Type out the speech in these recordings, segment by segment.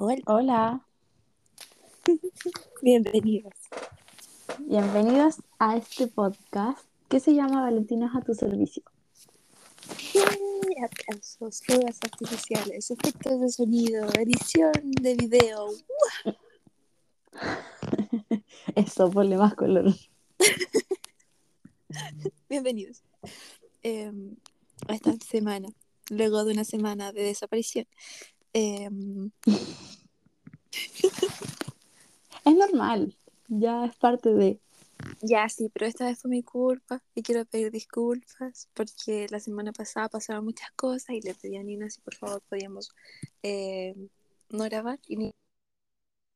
Hola, Hola, bienvenidos. bienvenidos a este podcast que se llama Valentinas a tu servicio. Aplausos, fuegos artificiales, efectos de sonido, edición de video. Eso, ponle más color. Bienvenidos em, a esta semana, luego de una semana de desaparición. Em, Es normal, ya es parte de... ya sí, pero esta vez fue mi culpa y quiero pedir disculpas porque la semana pasada pasaron muchas cosas y le pedí a Nina si por favor podíamos em, no grabar y ni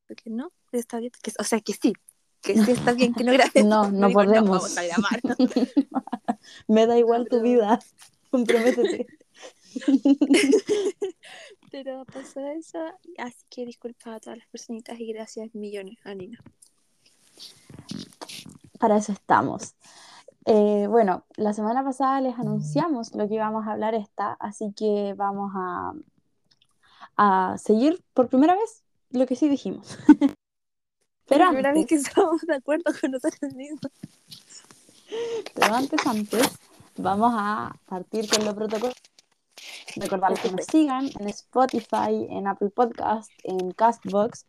porque no, está bien, que- o sea que sí, que sí está bien que no grabemos. No, no digo, podemos. vamos a grabar. ¿no? Me da igual tu pero- vida, comprométete. Pero pasó eso, así que disculpa a todas las personitas y gracias millones a Nina. Para eso estamos. Eh, bueno, la semana pasada les anunciamos lo que íbamos a hablar esta, así que vamos a, a seguir por primera vez lo que sí dijimos. Pero la primera vez antes, que estamos de acuerdo con nosotros mismos. pero antes, antes, vamos a partir con lo protocolo. Recordarles que nos sigan en Spotify, en Apple Podcast, en Castbox.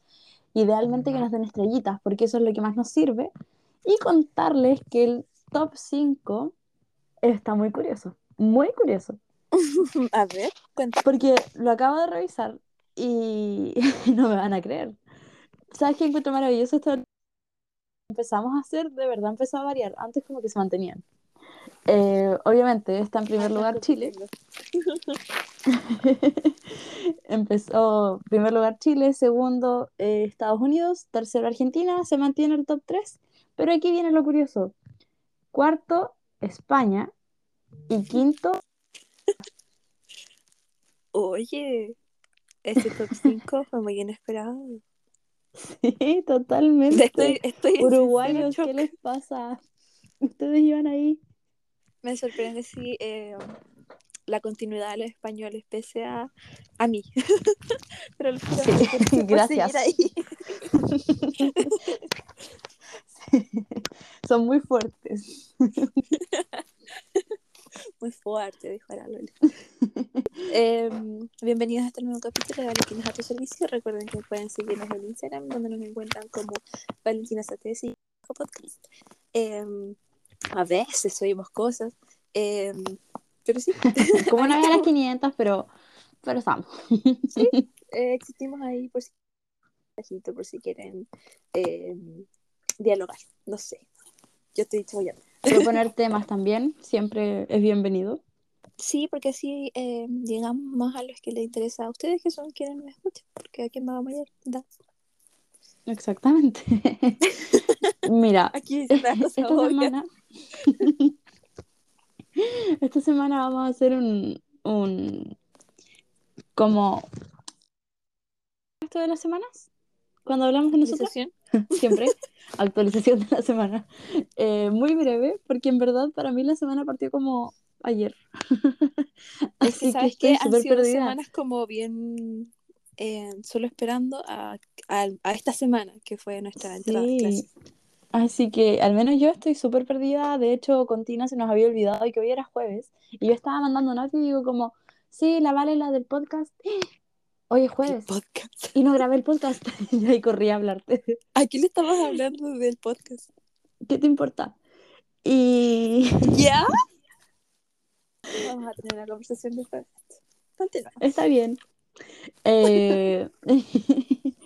Idealmente que nos den estrellitas, porque eso es lo que más nos sirve. Y contarles que el top 5 está muy curioso. Muy curioso. A ver, cuenta. Porque lo acabo de revisar y no me van a creer. ¿Sabes qué encuentro maravilloso esto? Empezamos a hacer, de verdad empezó a variar. Antes como que se mantenían. Eh, obviamente está en primer lugar Chile. Empezó primer lugar Chile, segundo eh, Estados Unidos, tercero Argentina, se mantiene el top 3, pero aquí viene lo curioso. Cuarto, España y quinto, Oye, ese top 5 fue muy inesperado. sí, totalmente. Estoy, estoy Uruguayos, ¿qué les pasa? Ustedes iban ahí. Me sorprende si eh, la continuidad de los españoles pese a, a mí. Pero los quiero Sí, gracias. seguir ahí. Son muy fuertes. Muy fuerte, dijo la Lola. Em, bienvenidos a este nuevo capítulo de Valentinas a tu servicio. Recuerden que pueden seguirnos en Instagram, donde nos encuentran como Valentinas ATS y podcast. Em, a veces oímos cosas, em, pero sí, Como no había las estamos. 500, pero, pero estamos. eh, existimos ahí por si, por si quieren em, dialogar. No sé, yo estoy chollando. Proponer temas también siempre es bienvenido. Sí, porque así em, llegamos más a los que les interesa a ustedes, que son quienes nos escuchan, porque a quién va a mayor. Da. Exactamente. Mira, Aquí esta obvia. semana, esta semana vamos a hacer un, un como esto de las semanas, cuando hablamos de nosotros, siempre. Actualización de la semana, Eh, muy breve, porque en verdad para mí la semana partió como ayer, Es que así que estoy que han sido perdida. semanas como bien eh, solo esperando a, a, a esta semana que fue nuestra entrada Sí, clase. Así que al menos yo estoy súper perdida. De hecho, con Tina se nos había olvidado que hoy era jueves. Y yo estaba mandando un audio y digo como, sí, la Vale, la del podcast. Hoy es jueves. podcast. Y no grabé el podcast. Y ahí corrí a hablarte. ¿A quién le estabas hablando del podcast? ¿Qué te importa? Y ¿Ya? Vamos a tener una conversación después. Continuamos. está bien. Eh,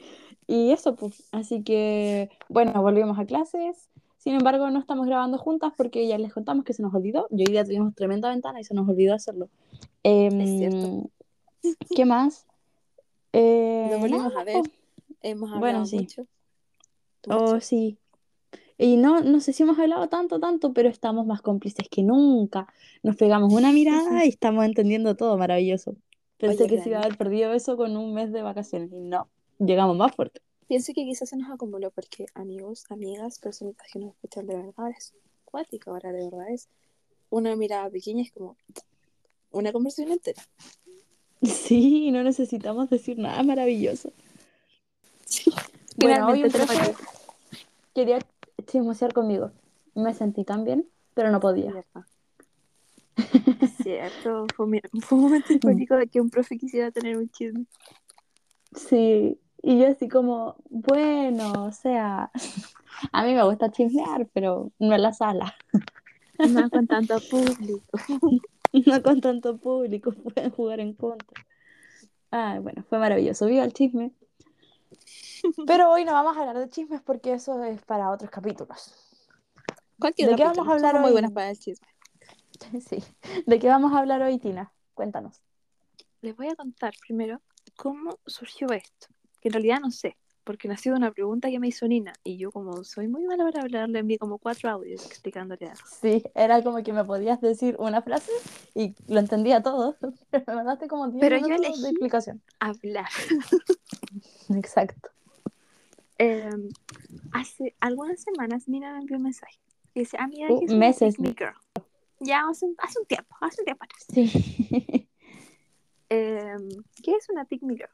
Y eso, pues. Así que, bueno, volvimos a clases. Sin embargo, no estamos grabando juntas porque ya les contamos que se nos olvidó. Y hoy día tuvimos tremenda ventana y se nos olvidó hacerlo. Em, Es cierto. ¿Qué más? Eh, Nos volvimos nada, a ver. pues. Hemos hablado Bueno, sí. mucho. Oh, Mucho. sí. Y no, no sé si hemos hablado tanto, tanto, pero estamos más cómplices que nunca. Nos pegamos una mirada y estamos entendiendo todo, maravilloso. Pensé Oye, que se iba a haber perdido eso con un mes de vacaciones y no, llegamos más fuerte. Pienso que quizás se nos acumuló porque amigos, amigas, personitas que nos escuchan de verdad ahora es cuático, ahora de verdad es una mirada pequeña, es como una conversación entera. Sí, no necesitamos decir nada maravilloso. Bueno, hoy un profe quería chismosear conmigo. Me sentí tan bien, pero no podía. Cierto. Cierto. Fue, mi- fue un momento icónico de que un profe quisiera tener un chisme. Sí, y yo así como, bueno, o sea, a mí me gusta chismear, pero no en la sala, No con tanto público. no con tanto público, pueden jugar en contra. Ay, bueno, fue maravilloso, viva el chisme. Pero hoy no vamos a hablar de chismes porque eso es para otros capítulos. Cualquier ¿De qué vamos a hablar Somos muy hoy? buenas para el chisme. Sí, ¿de qué vamos a hablar hoy, Tina? Cuéntanos. Les voy a contar primero cómo surgió esto. Que en realidad no sé, porque nació de una pregunta que me hizo Nina. Y yo, como soy muy mala para hablar, le envié como cuatro audios explicándole algo. Sí, era como que me podías decir una frase y lo entendía todo, pero me mandaste como 10 Pero yo minutos elegí- de explicación. Hablar. Exacto. Eh, hace algunas semanas Nina me envió un mensaje. Que dice, amiga, Uh, ¿qué es una meses. me girl? Ya hace, un- hace un tiempo, hace un tiempo atrás. Sí. Em, ¿Qué es una pick me girl?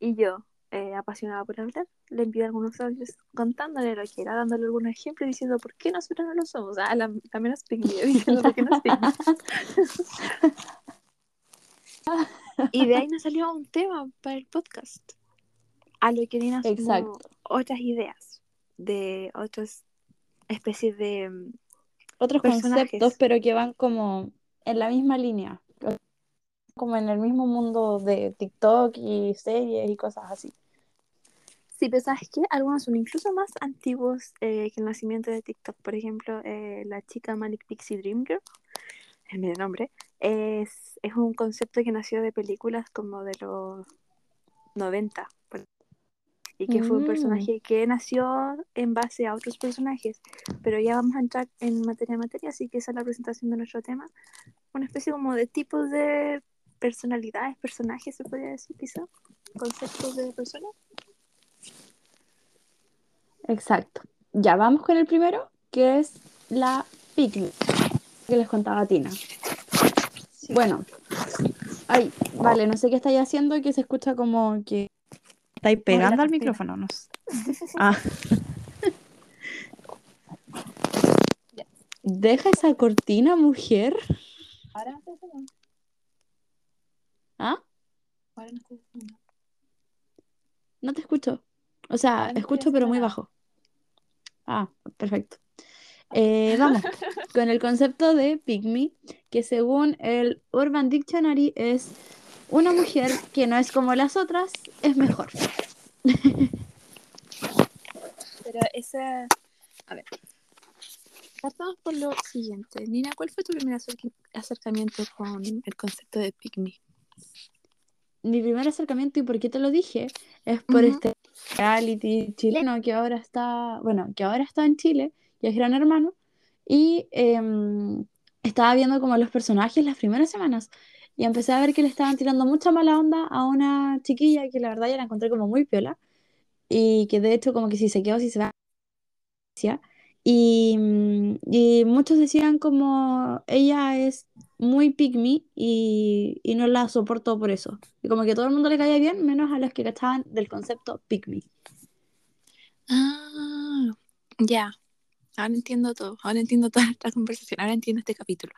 Y yo, eh, apasionada por hablar, le envié algunos audios contándole lo que era, dándole algunos ejemplos y diciendo por qué nosotros no lo somos. Ah, la, la menos diciendo por qué no. Y de ahí nos salió un tema para el podcast. A lo que sumó Exacto. otras ideas de otras especies de... mm, Otros Personajes. conceptos, pero que van como en la misma línea. Como en el mismo mundo de TikTok y series y cosas así. Sí, pero ¿sabes qué? Algunos son incluso más antiguos eh, que el nacimiento de TikTok. Por ejemplo, eh, la chica Manic Pixie Dream Girl, el medio nombre, es, es un concepto que nació de películas como de los 90. por- Y que fue un Mm. personaje que nació en base a otros personajes. Pero ya vamos a entrar en materia de materia, así que esa es la presentación de nuestro tema. Una especie como de tipos de personalidades, personajes, se podría decir quizá. Conceptos de personas. Exacto. Ya vamos con el primero, que es la picnic que les contaba Tina. Bueno, ay, vale, no sé qué estáis haciendo, que se escucha como que estáis pegando al micrófono. No sé. Ah. Deja esa cortina, mujer. Ahora no. ¿Ah? Ahora. No te escucho. O sea, escucho, pero muy bajo. Ah, perfecto. Eh, vamos con el concepto de pygmy, que según el Urban Dictionary es una mujer que no es como las otras, es mejor. Pero esa. A ver. Partamos por lo siguiente. Nina, ¿cuál fue tu primer acercamiento con el concepto de pick me? Mi primer acercamiento, y por qué te lo dije, es por este reality chileno que ahora está, bueno, que ahora está en Chile, que es Gran Hermano, y em, estaba viendo como los personajes las primeras semanas, y empecé a ver que le estaban tirando mucha mala onda a una chiquilla que la verdad ya la encontré como muy piola, y que de hecho como que si se quedó, si se va, y, y muchos decían como ella es muy pick me y, y no la soporto por eso. Y como que todo el mundo le caía bien, menos a los que cachaban del concepto pick me. Ah, ya. Ahora entiendo todo. Ahora entiendo toda esta conversación. Ahora entiendo este capítulo.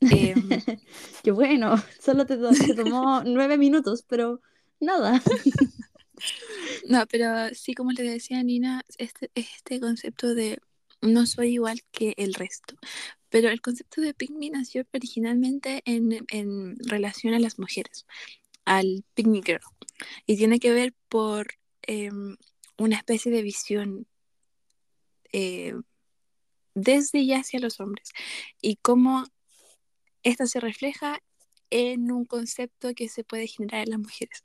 Em, Que bueno, solo te tomó nueve minutos, pero nada. no, pero sí, como le decía Nina, este, este concepto de no soy igual que el resto. Pero el concepto de me nació originalmente en, en relación a las mujeres, al me girl. Y tiene que ver por em, una especie de visión eh, desde y hacia los hombres y cómo esta se refleja en un concepto que se puede generar en las mujeres.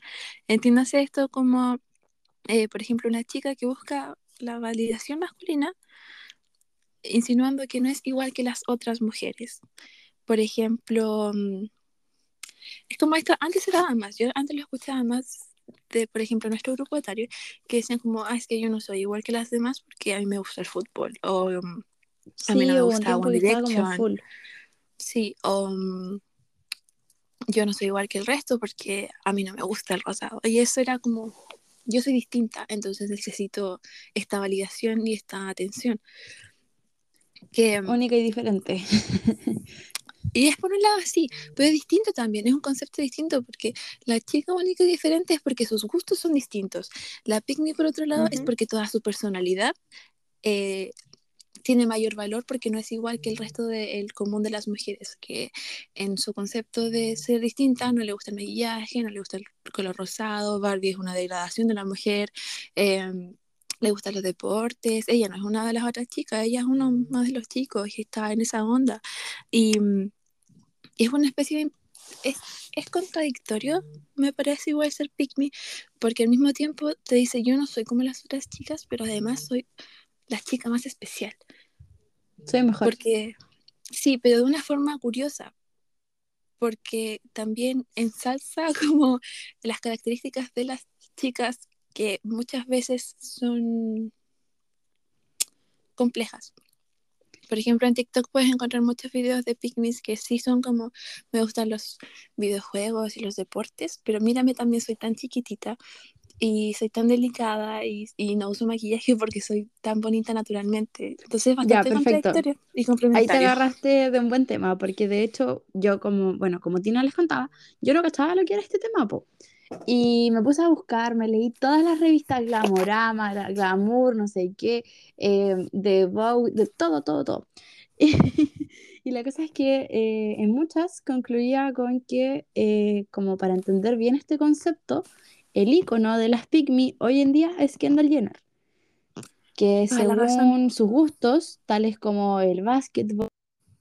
Entiéndase esto como, eh, por ejemplo, una chica que busca la validación masculina insinuando que no es igual que las otras mujeres. Por ejemplo, mm, es como esto, antes se daba más, yo antes lo escuchaba más de, por ejemplo, nuestro grupo etario, que decían como, ah, es que yo no soy igual que las demás porque a mí me gusta el fútbol, o mm, A mí no me gusta One Direction. sí, o mm, yo no soy igual que el resto porque a mí no me gusta el rosado. Y eso era como yo soy distinta, entonces necesito esta validación y esta atención. Que, Única y diferente. y es por un lado así, pero es distinto también, es un concepto distinto porque la chica única y diferente es porque sus gustos son distintos. La pygmy, por otro lado, es porque toda su personalidad eh, tiene mayor valor porque no es igual que el resto del común de las mujeres, que en su concepto de ser distinta no le gusta el maquillaje, no le gusta el color rosado, Barbie es una degradación de la mujer, eh, le gustan los deportes, ella no es una de las otras chicas, ella es uno más de los chicos y está en esa onda. Y, mm, y es una especie de... Es, es contradictorio, me parece igual ser pick me, porque al mismo tiempo te dice yo no soy como las otras chicas, pero además soy la chica más especial. Soy mejor. Porque, sí, pero de una forma curiosa, porque también ensalza como las características de las chicas que muchas veces son complejas. Por ejemplo, en TikTok puedes encontrar muchos videos de picnics que sí son como, me gustan los videojuegos y los deportes, pero mírame también soy tan chiquitita y soy tan delicada y, y no uso maquillaje porque soy tan bonita naturalmente. Entonces es Ya, bastante perfecto. contradictorio y Ahí te complementario. agarraste de un buen tema, porque de hecho yo como, bueno, como Tina les contaba, yo no cachaba lo que era este tema, po. Y me puse a buscar, me leí todas las revistas Glamorama, Glamour, no sé qué, eh, de Vogue, de todo, todo, todo. Y, la cosa es que eh, en muchas concluía con que, eh, como para entender bien este concepto, el icono de las pygmy hoy en día es Kendall Jenner, que según sus gustos, tales como el básquetbol,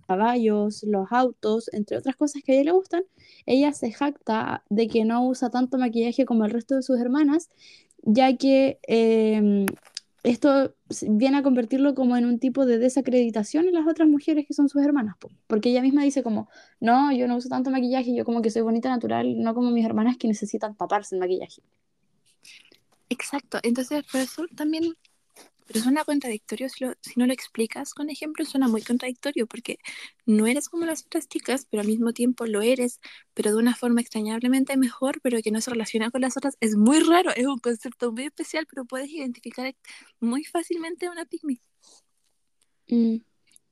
caballos, los autos, entre otras cosas que a ella le gustan, ella se jacta de que no usa tanto maquillaje como el resto de sus hermanas, ya que eh, esto viene a convertirlo como en un tipo de desacreditación en las otras mujeres que son sus hermanas, po. porque ella misma dice como, no, yo no uso tanto maquillaje, yo como que soy bonita natural, no como mis hermanas que necesitan taparse el maquillaje. Exacto, entonces por eso también, pero suena contradictorio si, lo- si no lo explicas con ejemplos, suena muy contradictorio porque no eres como las otras chicas, pero al mismo tiempo lo eres, pero de una forma extrañablemente mejor, pero que no se relaciona con las otras. Es muy raro, es un concepto muy especial, pero puedes identificar muy fácilmente a una pygmy. Mm,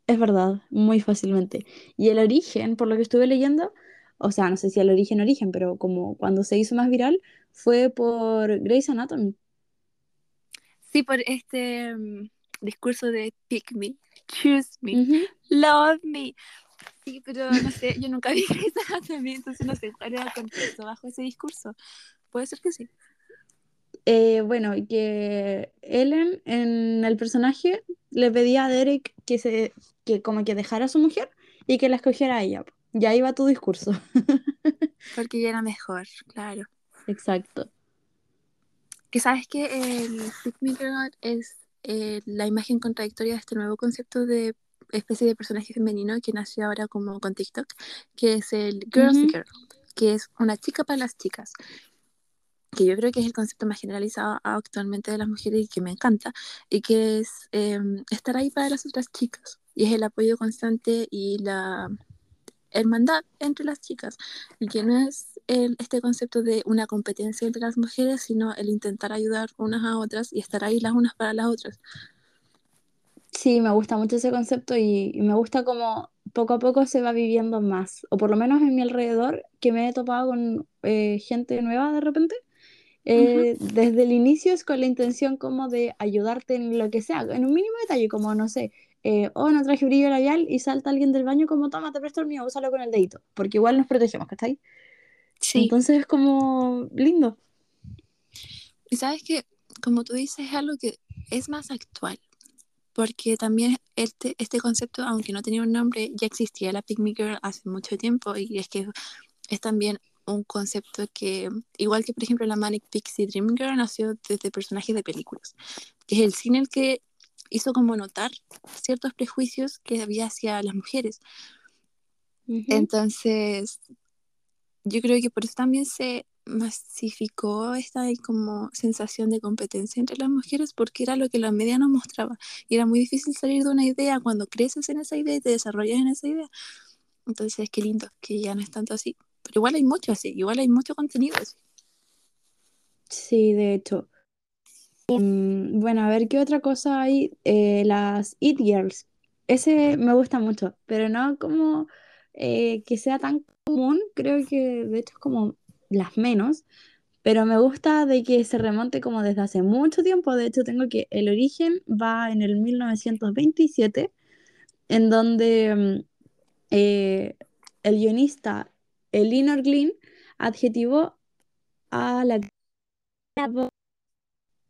es verdad, muy fácilmente. Y el origen, por lo que estuve leyendo, o sea, no sé si el origen origen, pero como cuando se hizo más viral, fue por Grey's Anatomy. Sí, por este mm, discurso de pick me, choose me, love me. Sí, pero no sé, yo nunca vi Grey's Anatomy, entonces no sé cuál era el contexto bajo ese discurso. Puede ser que sí. Eh, bueno, que Ellen en el personaje le pedía a Derek que se, que como que dejara a su mujer y que la escogiera a ella. Y ahí va tu discurso. Porque ella era mejor, claro. Exacto. Que sabes que el Girl es eh, la imagen contradictoria de este nuevo concepto de especie de personaje femenino que nació ahora como con TikTok, que es el Girls Ujú. Girl, que es una chica para las chicas. Que yo creo que es el concepto más generalizado actualmente de las mujeres y que me encanta, y que es eh, estar ahí para las otras chicas. Y es el apoyo constante y la hermandad entre las chicas y que no es el, este concepto de una competencia entre las mujeres, sino el intentar ayudar unas a otras y estar ahí las unas para las otras. Sí, me gusta mucho ese concepto y, y me gusta como poco a poco se va viviendo más, o por lo menos en mi alrededor, que me he topado con eh, gente nueva de repente. eh, desde el inicio es con la intención como de ayudarte en lo que sea, en un mínimo detalle, como no sé, eh, oh, no traje brillo labial y salta alguien del baño como, toma, te presto el mío, úsalo con el dedito, porque igual nos protegemos, ¿cachai? Sí, Entonces es como lindo. y sabes que, como tú dices, es algo que es más actual, porque también este, este concepto, aunque no tenía un nombre, ya existía la Pick Me Girl hace mucho tiempo y es que es también un concepto que, igual que por ejemplo la Manic Pixie Dream Girl, nació desde personajes de películas, que es el cine el que hizo como notar ciertos prejuicios que había hacia las mujeres. Ujú. Entonces, yo creo que por eso también se masificó esta como sensación de competencia entre las mujeres porque era lo que la media nos mostraba y era muy difícil salir de una idea cuando creces en esa idea y te desarrollas en esa idea entonces qué lindo que ya no es tanto así pero igual hay mucho así igual hay mucho contenido así Sí, de hecho. Mm, bueno, a ver qué otra cosa hay. Eh, las It Girls. Ese me gusta mucho, pero no como eh, que sea tan común. Creo que de hecho es como las menos. Pero me gusta de que se remonte como desde hace mucho tiempo. De hecho, tengo que el origen va en el 1927, en donde mm, eh, el guionista Elinor Glynn adjetivó a la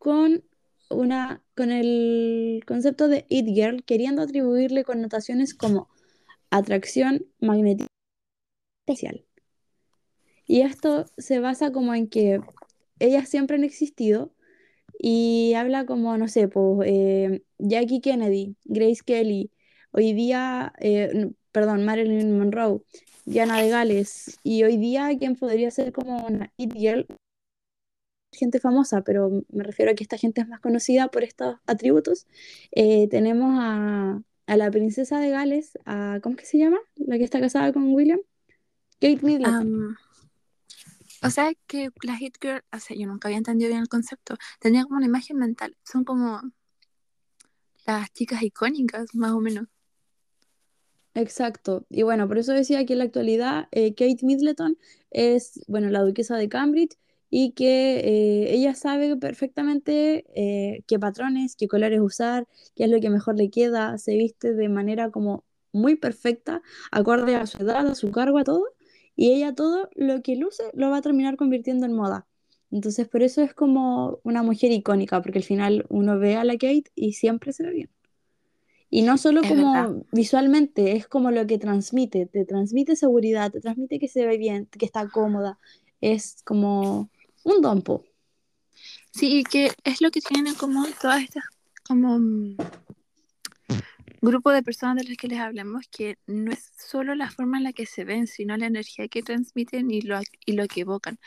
con una con el concepto de It Girl, queriendo atribuirle connotaciones como atracción magnética especial. Y esto se basa como en que ellas siempre han existido y habla como, no sé, pues eh, Jackie Kennedy, Grace Kelly, hoy día, eh, perdón, Marilyn Monroe, Diana de Gales, y hoy día quién podría ser como una It Girl, gente famosa, pero me refiero a que esta gente es más conocida por estos atributos. Eh, tenemos a, a, la princesa de Gales, a, ¿cómo es que se llama? La que está casada con William. Kate Middleton. Um, o sea que las Hit Girl, o sea, yo nunca había entendido bien el concepto. Tenía como una imagen mental. Son como las chicas icónicas, más o menos. Exacto. Y bueno, por eso decía que en la actualidad eh, Kate Middleton es, bueno, la duquesa de Cambridge y que eh, ella sabe perfectamente eh, qué patrones, qué colores usar, qué es lo que mejor le queda, se viste de manera como muy perfecta, acorde a su edad, a su cargo, a todo, y ella todo lo que luce lo va a terminar convirtiendo en moda. Entonces por eso es como una mujer icónica, porque al final uno ve a la Kate y siempre se ve bien. Y no solo Es como verdad. visualmente, es como lo que transmite, te transmite seguridad, te transmite que se ve bien, que está cómoda, es como un dompo. Sí, y que es lo que tienen en común todas estas como mm, grupo de personas de las que les hablamos, que no es solo la forma en la que se ven, sino la energía que transmiten y lo, y lo que evocan.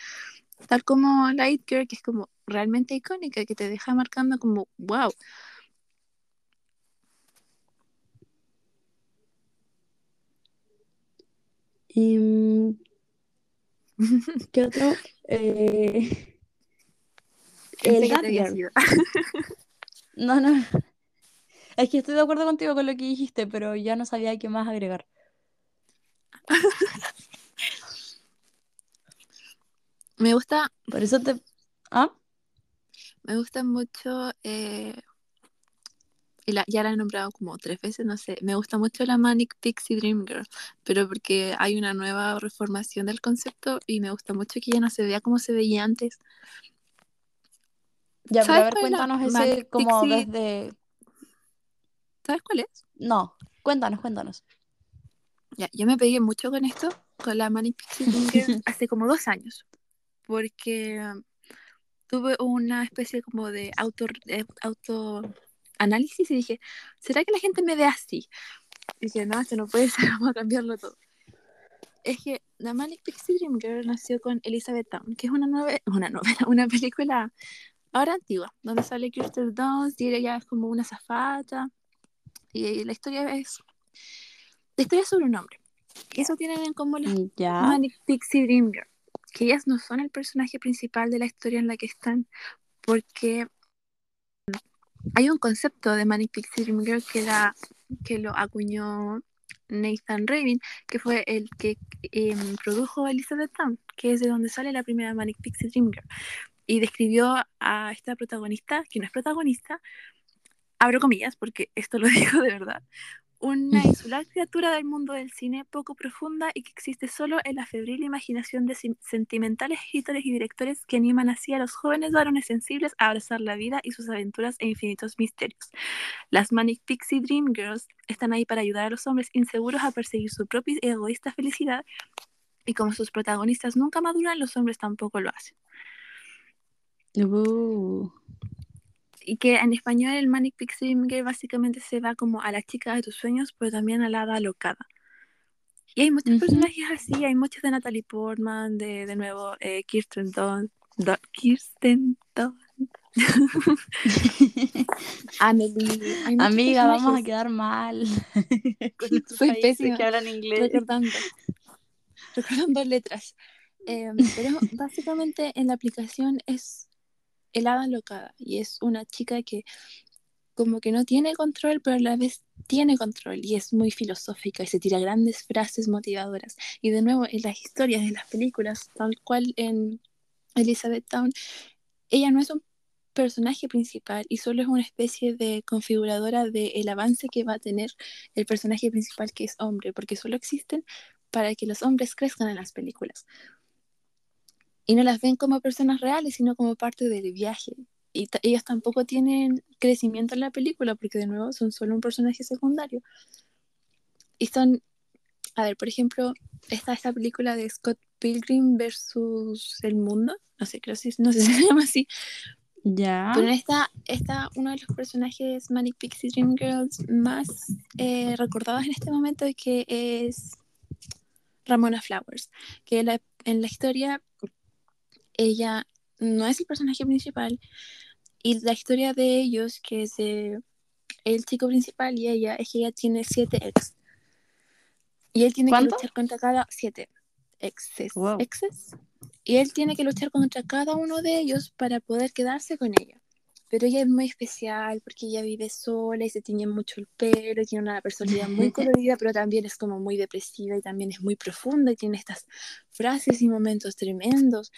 Tal como Light Girl, que es como realmente icónica, que te deja marcando como, wow. Mm, ¿qué otro? Eh, el sido. No, no. Es que estoy de acuerdo contigo con lo que dijiste, pero ya no sabía qué más agregar. Me gusta, Por eso te... ¿Ah? me gusta mucho, eh, y la- ya la he nombrado como tres veces, no sé, me gusta mucho la Manic Pixie Dream Girl, pero porque hay una nueva reformación del concepto y me gusta mucho que ya no se vea como se veía antes. Ya, pero a ¿Sabes ver, cuéntanos ese Manic como Pixie? desde... ¿Sabes cuál es? No, cuéntanos, cuéntanos. Ya, yo me pegué mucho con esto, con la Manic Pixie Dream Girl, hace como dos años, porque tuve una especie como de auto, de auto análisis y dije, ¿será que la gente me ve así? Y dije, no, esto no puede ser, vamos a cambiarlo todo. Es que la Manic Pixie Dream Girl nació con Elizabeth Town, que es una novela, una novela, una película ahora antigua, donde sale Kirsten Dunst y ella es como una zafata y la historia es la historia es sobre un hombre. Eso tienen en común las Ya. Manic Pixie Dream Girl, que ellas no son el personaje principal de la historia en la que están, porque hay un concepto de Manic Pixie Dream Girl que, que lo acuñó Nathan Rabin, que fue el que eh, produjo Elizabeth Town, que es de donde sale la primera Manic Pixie Dream Girl. Y describió a esta protagonista, que no es protagonista, abro comillas, porque esto lo digo de verdad, una insular criatura del mundo del cine poco profunda y que existe solo en la febril imaginación de sentimentales escritores y directores que animan así a los jóvenes varones sensibles a abrazar la vida y sus aventuras e infinitos misterios. Las Manic Pixie Dream Girls están ahí para ayudar a los hombres inseguros a perseguir su propia y egoísta felicidad y como sus protagonistas nunca maduran, los hombres tampoco lo hacen. Uh. Y que en español el Manic Pixie Dream Girl básicamente se va como a la chica de tus sueños, pero también a la hada alocada. Y hay muchos Ujú. personajes así, hay muchos de Natalie Portman, de, de nuevo eh, Kirsten Dunst, Kirsten Dunst, Amelie. Amiga, vamos a quedar mal. Soy pésima que hablan inglés. recordando, recordando letras. Eh, pero básicamente en la aplicación es el hada locada y es una chica que como que no tiene control, pero a la vez tiene control y es muy filosófica y se tira grandes frases motivadoras. Y de nuevo, en las historias de las películas, tal cual en Elizabeth Town, ella no es un personaje principal y solo es una especie de configuradora del avance que va a tener el personaje principal que es hombre, porque solo existen para que los hombres crezcan en las películas. Y no las ven como personas reales, sino como parte del viaje. Y ellas tampoco tienen crecimiento en la película, porque de nuevo son solo un personaje secundario. Y son, a ver, por ejemplo, está esta película de Scott Pilgrim versus el mundo, no sé, creo si, no sé si se llama así. Ya. Pero está, está uno de los personajes Manic Pixie Dream Girls más eh, recordados en este momento, que es Ramona Flowers, que en la, en la historia ella no es el personaje principal y la historia de ellos, que es el chico principal y ella, es que ella tiene siete ex. Y él tiene que luchar contra cada siete exes, exes. Y él tiene que luchar contra cada uno de ellos para poder quedarse con ella. Pero ella es muy especial porque ella vive sola y se tiñe mucho el pelo y tiene una personalidad muy colorida, pero también es como muy depresiva y también es muy profunda y tiene estas frases y momentos tremendos.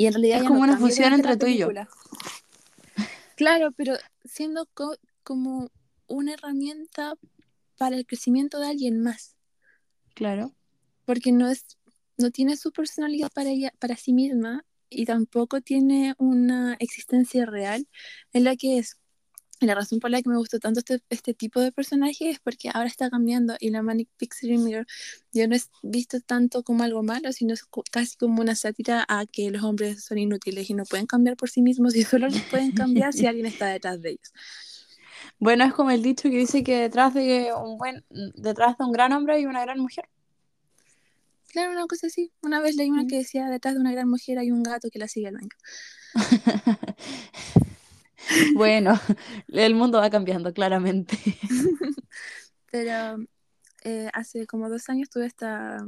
Y en realidad es como una fusión entre tú y yo. Claro, pero siendo como una herramienta para el crecimiento de alguien más. Claro. Porque no es, no tiene su personalidad para ella, para sí misma, y tampoco tiene una existencia real en la que es la razón por la que me gustó tanto este, este tipo de personaje es porque ahora está cambiando y la Manic Pixie Girl yo no es visto tanto como algo malo, sino casi como una sátira a que los hombres son inútiles y no pueden cambiar por sí mismos y solo los pueden cambiar si alguien está detrás de ellos. Bueno, es como el dicho que dice que detrás de un buen detrás de un gran hombre hay una gran mujer. Claro, una cosa así. Una vez leí una mm. que decía, detrás de una gran mujer hay un gato que la sigue al baño. bueno, el mundo va cambiando, claramente. Pero eh, hace como dos años tuve esta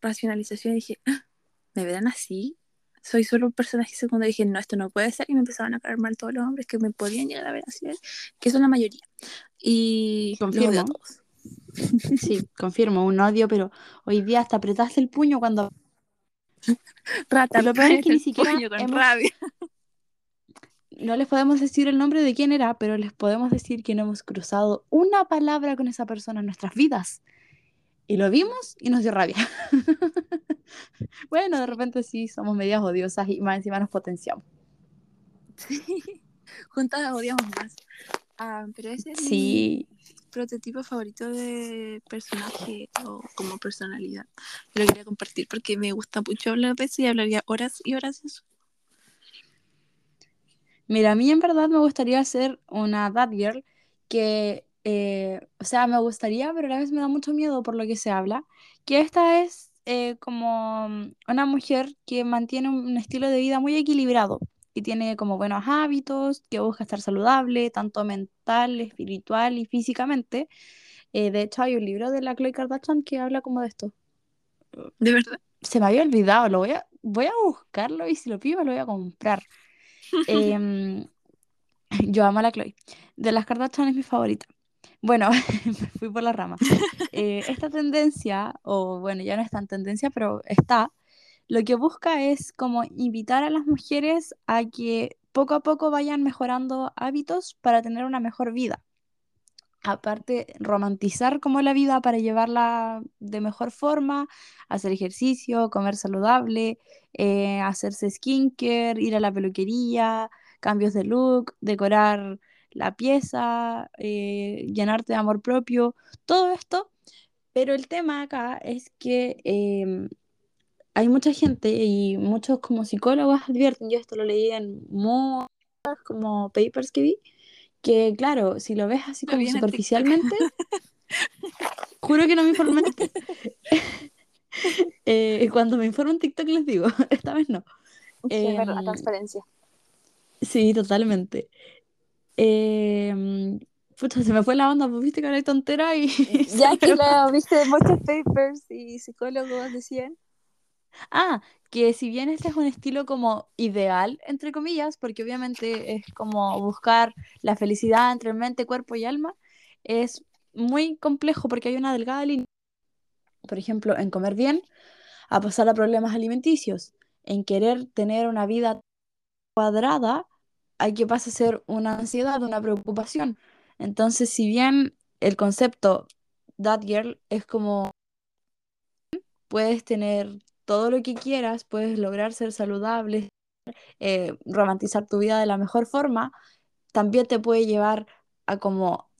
racionalización y dije, ah, ¿me verán así? Soy solo un personaje secundario. Y dije, no, esto no puede ser. Y me empezaban a caer mal todos los hombres que me podían llegar a ver así, que son la mayoría. Y confirmo. Sí, confirmo, un odio, pero hoy día hasta apretaste el puño cuando. Rata, lo peor es que ni siquiera. Rabia no les podemos decir el nombre de quién era, pero les podemos decir que no hemos cruzado una palabra con esa persona en nuestras vidas. Y lo vimos y nos dio rabia. bueno, de repente sí, somos medias odiosas y más encima nos potenciamos. Sí, juntas odiamos más. Ah, pero ese es mi prototipo favorito de personaje o como personalidad. Lo quería compartir porque me gusta mucho hablar de eso y hablaría horas y horas de eso. Mira, a mí en verdad me gustaría ser una That Girl que, eh, o sea, me gustaría, pero a la vez me da mucho miedo por lo que se habla, que esta es eh, como una mujer que mantiene un estilo de vida muy equilibrado y tiene como buenos hábitos, que busca estar saludable, tanto mental, espiritual y físicamente. Eh, de hecho, hay un libro de la Chloe Kardashian que habla como de esto. ¿De verdad? Se me había olvidado, lo voy a, voy a buscarlo y si lo pido lo voy a comprar. Em, yo amo a la Chloe. De las Kardashian es mi favorita. Bueno, fui por la rama. Eh, esta tendencia, o bueno, ya no es tan tendencia, pero está, lo que busca es como invitar a las mujeres a que poco a poco vayan mejorando hábitos para tener una mejor vida aparte romantizar como la vida para llevarla de mejor forma, hacer ejercicio, comer saludable, eh, hacerse skincare, ir a la peluquería, cambios de look, decorar la pieza, eh, llenarte de amor propio, todo esto. Pero el tema acá es que em, hay mucha gente y muchos como psicólogos advierten, yo esto lo leí en muchos como papers que vi, que claro, si lo ves así como superficialmente, juro que no me informo en eh, cuando me informo en TikTok les digo, esta vez no. Sí, verdad, em, transparencia. Sí, totalmente. Eh, pucha, se me fue la onda, pues viste que era tontera y... ya que lo viste muchos papers y psicólogos decían. Ah, que si bien este es un estilo como ideal, entre comillas, porque obviamente es como buscar la felicidad entre mente, cuerpo y alma, es muy complejo porque hay una delgada línea, por ejemplo, en comer bien, a pasar a problemas alimenticios, en querer tener una vida cuadrada, hay que pasar a ser una ansiedad, una preocupación. Entonces, si bien el concepto That Girl es como puedes tener todo lo que quieras, puedes lograr ser saludable, eh, romantizar tu vida de la mejor forma, también te puede llevar a como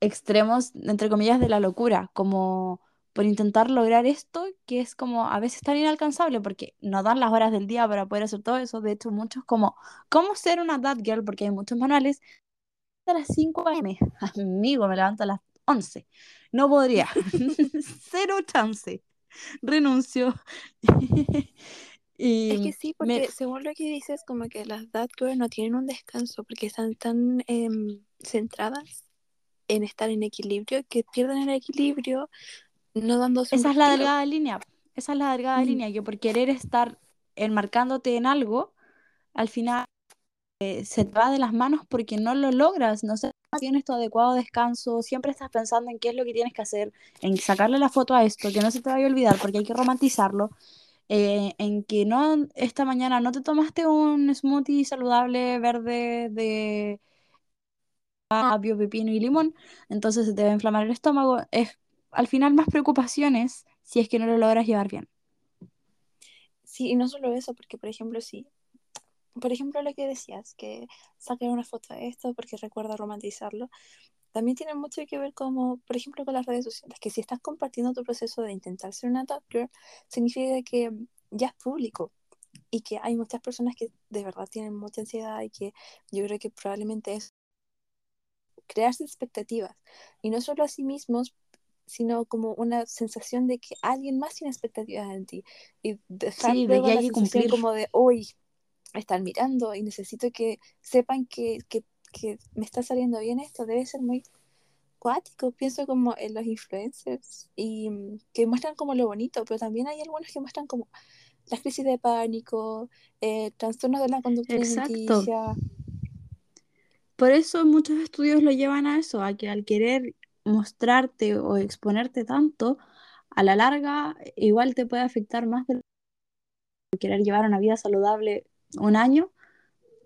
extremos, entre comillas, de la locura, como por intentar lograr esto que es como a veces tan inalcanzable porque no dan las horas del día para poder hacer todo eso. De hecho, muchos como, ¿cómo ser una that girl? Porque hay muchos manuales a las 5 a.m. Amigo, me levanto a las 11. No podría. Cero chance. Renuncio. y Es que sí, me- porque según lo que dices, como que las girl no tienen un descanso porque están tan em, centradas en estar en equilibrio que pierden el equilibrio no dándose Esa es la delgada línea. Esa es la delgada Mm. línea. Que por querer estar enmarcándote en algo, al final eh, se te va de las manos porque no lo logras. No sé, no tienes tu adecuado descanso. Siempre estás pensando en qué es lo que tienes que hacer, en sacarle la foto a esto, que no se te vaya a olvidar porque hay que romantizarlo. eh, en que no esta mañana no te tomaste un smoothie saludable verde de apio, pepino y limón, entonces se te va a inflamar el estómago. Es al final más preocupaciones si es que no lo logras llevar bien. Sí, y no solo eso, porque por ejemplo, sí. Por ejemplo, lo que decías, que sacar una foto de esto porque recuerda romantizarlo, también tiene mucho que ver como, por ejemplo, con las redes sociales, que si estás compartiendo tu proceso de intentar ser una top girl, significa que ya es público y que hay muchas personas que de verdad tienen mucha ansiedad y que yo creo que probablemente es crearse expectativas y no solo a sí mismos, sino como una sensación de que alguien más tiene expectativas en ti y dejar Sí, de hay la sensación cumplir. como de hoy están mirando y necesito que sepan que, que, que me está saliendo bien esto, debe ser muy cuático, pienso como en los influencers y mm, que muestran como lo bonito, pero también hay algunos que muestran como las crisis de pánico, eh, trastornos de la conducta alimenticia. Por eso muchos estudios lo llevan a eso, a que al querer mostrarte o exponerte tanto, a la larga igual te puede afectar más de querer llevar una vida saludable un año,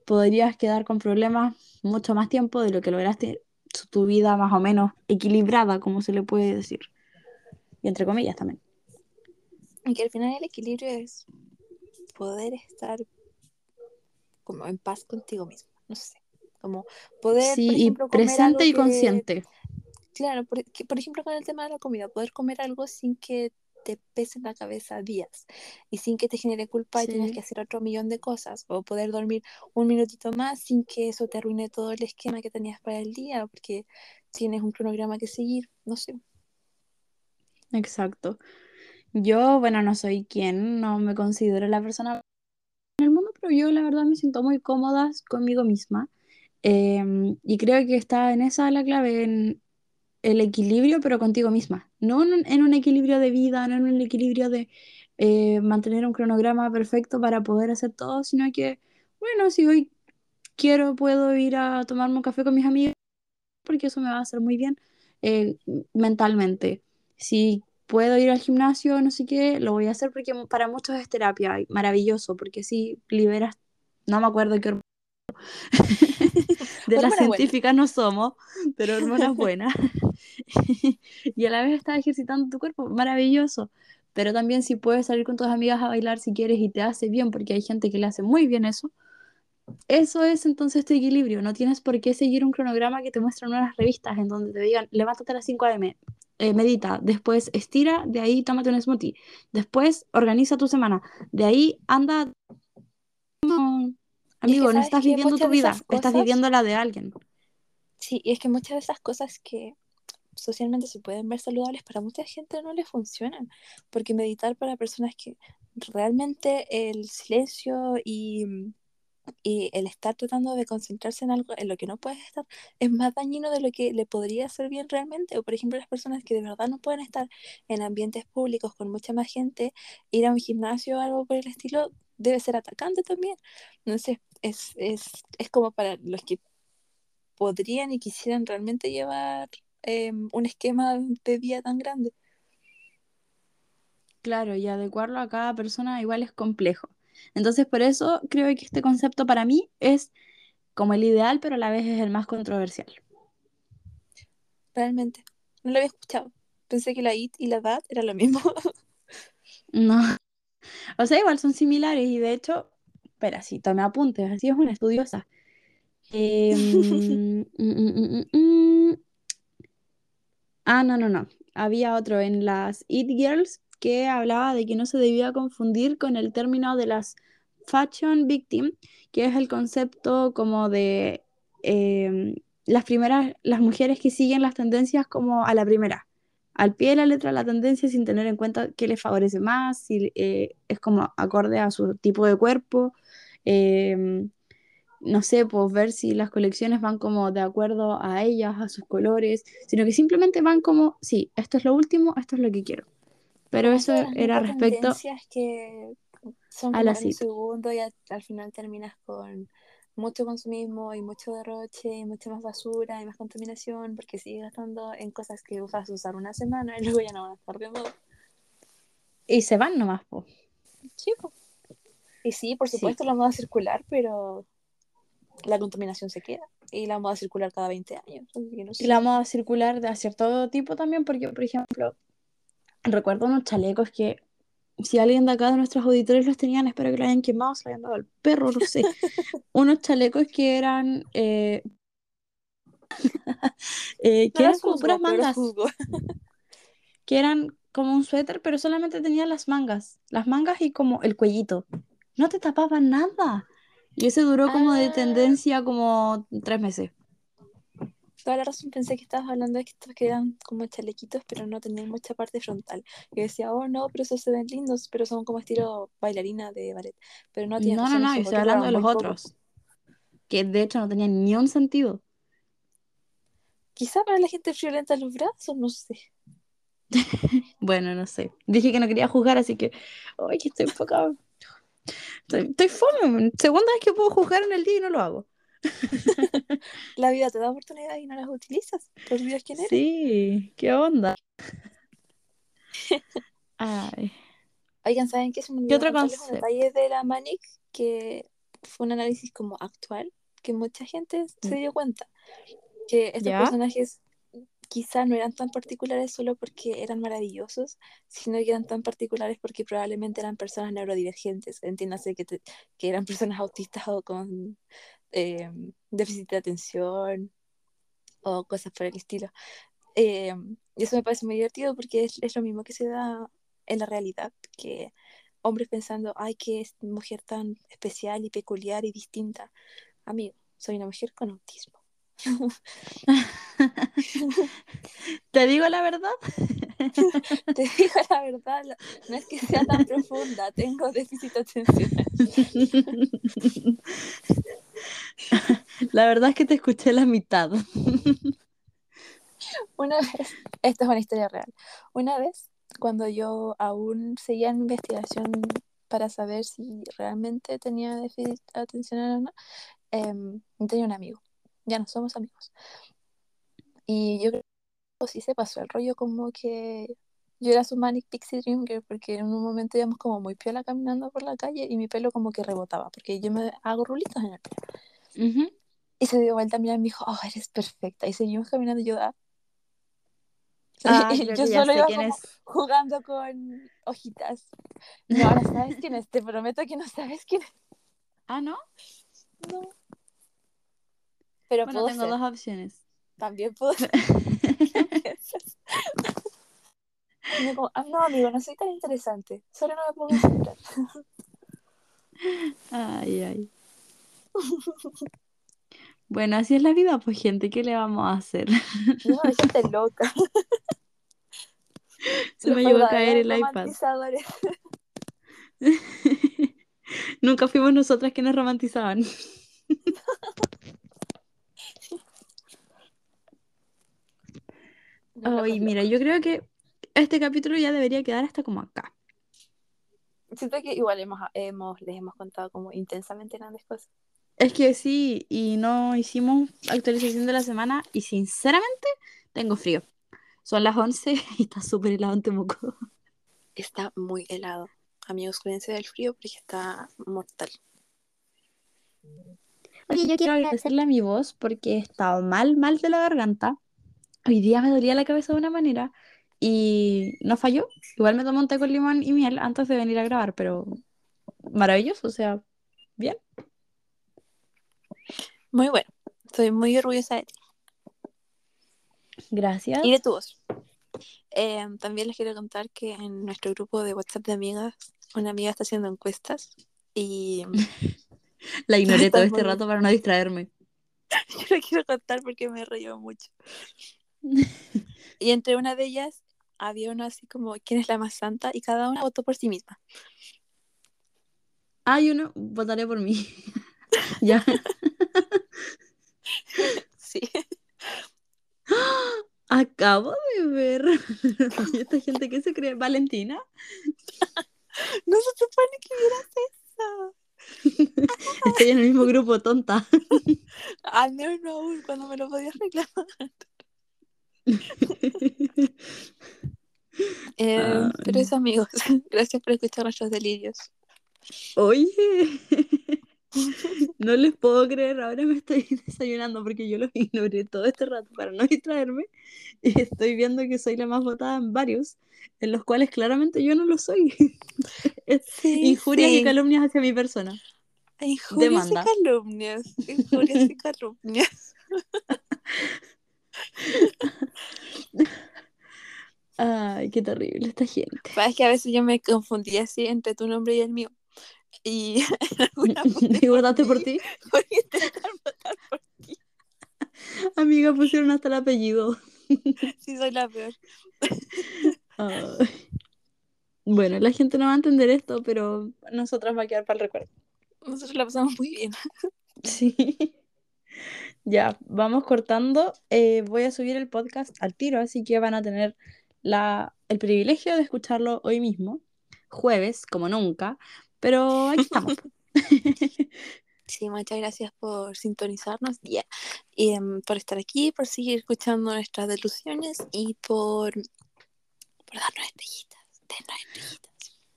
podrías quedar con problemas mucho más tiempo de lo que lograste tu- vida más o menos equilibrada, como se le puede decir. Y entre comillas también. Y que al final el equilibrio es poder estar como en paz contigo mismo, no sé. Como poder, Sí, por y ejemplo, presente y que- consciente. Claro, por, que, por ejemplo, con el tema de la comida, poder comer algo sin que te pese en la cabeza días y sin que te genere culpa y tienes Sí. que hacer otro millón de cosas, o poder dormir un minutito más sin que eso te arruine todo el esquema que tenías para el día, porque tienes un cronograma que seguir, no sé. Exacto. Yo, bueno, no soy quien, no me considero la persona en el mundo, pero yo la verdad me siento muy cómoda conmigo misma. Em, y creo que está en esa la clave, en el equilibrio, pero contigo misma. No en un, equilibrio de vida, no en un equilibrio de eh, mantener un cronograma perfecto para poder hacer todo, sino que, bueno, si hoy quiero, puedo ir a tomarme un café con mis amigos, porque eso me va a hacer muy bien eh, mentalmente. Si puedo ir al gimnasio, no sé qué, lo voy a hacer porque para muchos es terapia, maravilloso, porque sí liberas, no me acuerdo qué de las científicas no somos, pero hormonas buenas. y a la vez estás ejercitando tu cuerpo, maravilloso. Pero también si puedes salir con tus amigas a bailar si quieres y te hace bien, porque hay gente que le hace muy bien eso, eso es entonces tu equilibrio. No tienes por qué seguir un cronograma que te muestran unas revistas en donde te digan, levántate a las 5 a.m., eh, medita, después estira, de ahí tómate un smoothie, después organiza tu semana, de ahí anda... No, Y es que Amigo, no estás viviendo tu vida, esas estás cosas- viviendo la de alguien. Sí, y es que muchas de esas cosas que socialmente se pueden ver saludables, para mucha gente no les funcionan, porque meditar para personas que realmente el silencio y Y el estar tratando de concentrarse en algo en lo que no puedes estar es más dañino de lo que le podría hacer bien realmente. O por ejemplo, las personas que de verdad no pueden estar en ambientes públicos con mucha más gente, ir a un gimnasio o algo por el estilo debe ser atacante también. Sé, es, es, es como para los que podrían y quisieran realmente llevar em, un esquema de vida tan grande. Claro, y adecuarlo a cada persona igual es complejo. Entonces, por eso creo que este concepto para mí es como el ideal, pero a la vez es el más controversial. Realmente. No lo había escuchado. Pensé que la IT y la DAT era lo mismo. No. O sea, igual son similares y de hecho, espera, sí, tome apuntes, así es una estudiosa. Em, mm, mm, mm, ah, no, no, no. Había otro en las It Girls que hablaba de que no se debía confundir con el término de las fashion victim, que es el concepto como de em, las primeras, las mujeres que siguen las tendencias como a la primera, al pie de la letra la tendencia sin tener en cuenta qué les favorece más, si eh, es como acorde a su tipo de cuerpo. Em, no sé, pues ver si las colecciones van como de acuerdo a ellas, a sus colores, sino que simplemente van como, sí, esto es lo último, esto es lo que quiero. Pero eso era respecto que son a la segundo y al, al final terminas con mucho consumismo y mucho derroche y mucha más basura y más contaminación porque sigues gastando en cosas que vas a usar una semana y luego ya no van a estar de moda. Y se van nomás, pues. Sí, po. Y sí, por Sí. supuesto la moda circular, pero la contaminación se queda y la moda circular cada 20 años. Y la moda circular de cierto tipo también, porque, por ejemplo, recuerdo unos chalecos que si alguien de acá de nuestros auditores los tenían, espero que lo hayan quemado, se lo hayan dado al perro, no sé. unos chalecos que eran, eh, eh, que No eran como puras mangas, que eran como un suéter, pero solamente tenían las mangas, las mangas y como el cuellito. No te tapaban nada. Y ese duró como de Ah, tendencia como tres meses. Toda la razón pensé que estabas hablando de que estos que eran como chalequitos, pero no tenían mucha parte frontal. Y decía, oh no, pero esos se ven lindos, pero son como estilo bailarina de ballet. Pero no tienes No, no, no, estoy hablando de los poco. otros, que de hecho no tenían ni un sentido. Quizá para la gente friolenta los brazos, no sé. Bueno, no sé. Dije que no quería juzgar, así que, ay, que estoy enfocada. Estoy, estoy fome. Segunda vez que puedo juzgar en el día y no lo hago. La vida te da oportunidades y no las utilizas. Te olvidas quién eres. Sí, ¿qué onda? Ay, Oigan, ¿saben qué? Se me ¿qué olvidó otro contarles un concepto? detalle de la Manic, que fue un análisis como actual, que mucha gente se dio cuenta que estos ¿Ya? personajes quizá no eran tan particulares solo porque eran maravillosos, sino que eran tan particulares porque probablemente eran personas neurodivergentes. Entiéndase que, te- que eran personas autistas o con eh, déficit de atención o cosas por el estilo. Eh, y eso me parece muy divertido porque es, es lo mismo que se da en la realidad, que hombres pensando, ay, que es mujer tan especial y peculiar y distinta. Amigo, soy una mujer con autismo. ¿Te digo la verdad? Te digo la verdad, no es que sea tan profunda, tengo déficit atencional. La verdad es que te escuché la mitad. Una vez, esta es una historia real. Una vez, cuando yo aún seguía en investigación para saber si realmente tenía déficit atencional o no, em, tenía un amigo. Ya no somos amigos. Y yo creo que sí se pasó el rollo como que yo era su Manic Pixie Dream Girl porque en un momento íbamos como muy piola caminando por la calle y mi pelo como que rebotaba porque yo me hago rulitos en el pelo. Y se dio vuelta a mirar y me dijo, oh, eres perfecta. Y seguimos caminando y yo, ah. Ah, Y yo solo iba como jugando con hojitas. No, ahora sabes quién es, te prometo que no sabes quién es. Ah, ¿no? No. Pero Bueno, tengo ser, dos opciones. también puedo ser. ¿Qué piensas? Y yo como, ah, no, amigo, no soy tan interesante. Solo no me puedo concentrar. Ay, ay. Bueno, así es la vida, pues gente, ¿qué le vamos a hacer? De gente loca. Se Los me llegó a caer el iPad. Nunca fuimos nosotras que nos romantizaban. Ay, mira, yo creo que este capítulo ya debería quedar hasta como acá. Siento que igual hemos, hemos, les hemos contado como intensamente grandes cosas. Es que sí, y no hicimos actualización de la semana y sinceramente tengo frío. Son las 11 y está súper helado en Temuco. Está muy helado. Amigos, cuídense del frío porque está mortal. Oye, yo quiero agradecerle a mi voz porque he estado mal, mal de la garganta. Hoy día me dolía la cabeza de una manera y no falló. Igual me tomé un té con limón y miel antes de venir a grabar, pero maravilloso, o sea, bien. Muy bueno. Estoy muy orgullosa de ti Gracias. y de tu voz. Eh, también les quiero contar que en nuestro grupo de WhatsApp de amigas, una amiga está haciendo encuestas y La ignoré todo este rato para no distraerme. yo la quiero contar porque me reíó mucho. Y entre una de ellas había una así como quién es la más santa y cada una votó por sí misma. Hay uno, votaré por mí. ya. Sí. Acabo de ver. ¿Y esta gente que se cree? ¿Valentina? No se supone que vieras eso. Estoy en el mismo grupo, tonta. Al menos no aún cuando me lo podías reclamar. Eh, pero eso amigos, gracias por escuchar nuestros delirios. Oye, no les puedo creer, ahora me estoy desayunando porque yo los ignoré todo este rato para no distraerme y estoy viendo que soy la más votada en varios, en los cuales claramente yo no lo soy. Sí, Injurias y calumnias hacia mi persona. Injurias Demanda. y calumnias. Injurias y calumnias. Ay, qué terrible esta gente. Es que a veces yo me confundí así entre tu nombre y el mío. Y alguna ¿Y votaste por ti? por intentar votar por ti. Amiga, pusieron hasta el apellido. Sí, soy la peor. Bueno, la gente no va a entender esto, pero nosotras va a quedar para el recuerdo. Nosotros la pasamos muy bien. Sí. Ya, vamos cortando. Eh, voy a subir el podcast al tiro, así que van a tener la, el privilegio de escucharlo hoy mismo, jueves, como nunca, pero aquí estamos. Sí, muchas gracias por sintonizarnos y, y, em, por estar aquí, por seguir escuchando nuestras delusiones y por, por darnos estrellitas. Dennos estrellitas.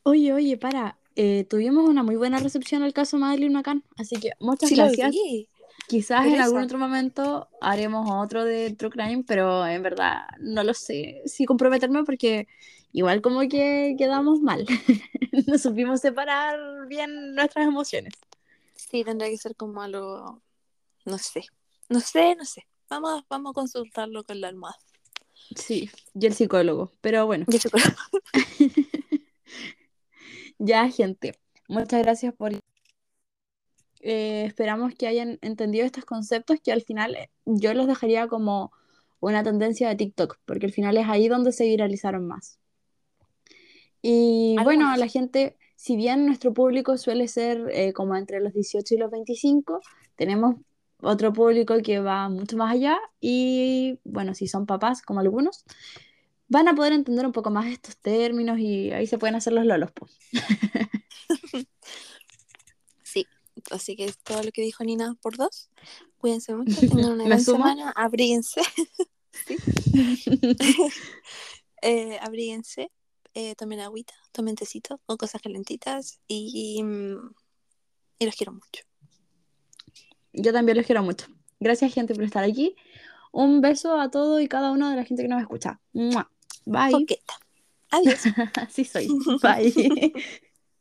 Oye, oye, para. eh, tuvimos una muy buena recepción al caso Madeline McCann, así que muchas Sí, lo gracias. vi. Quizás en algún otro momento haremos otro de True Crime, pero en verdad no lo sé si comprometerme porque igual como que quedamos mal. No supimos separar bien nuestras emociones. Sí, tendría que ser como algo, no sé, no sé, no sé. Vamos, a- vamos a consultarlo con la almohada. Sí, y el psicólogo. Pero bueno, Yo creo. ya gente, muchas gracias por... Eh, esperamos que hayan entendido estos conceptos que al final eh, yo los dejaría como una tendencia de TikTok, porque al final es ahí donde se viralizaron más. Y bueno, Algunos. la gente, si bien nuestro público suele ser eh, como entre los 18 y los 25, tenemos otro público que va mucho más allá y bueno, si son papás como algunos, van a poder entender un poco más estos términos y ahí se pueden hacer los lolos. pues. Sí, así que es todo lo que dijo Nina por dos. Cuídense mucho, tengan una ¿Me gran semana, abríguense. Eh, abríguense, eh, tomen agüita, tomen tecito con cosas calentitas y, mm, y los quiero mucho. Yo también los quiero mucho. Gracias gente por estar aquí. Un beso a todo y cada uno de la gente que nos escucha. ¡Mua! Bye. Coqueta. Adiós. Así soy. Bye.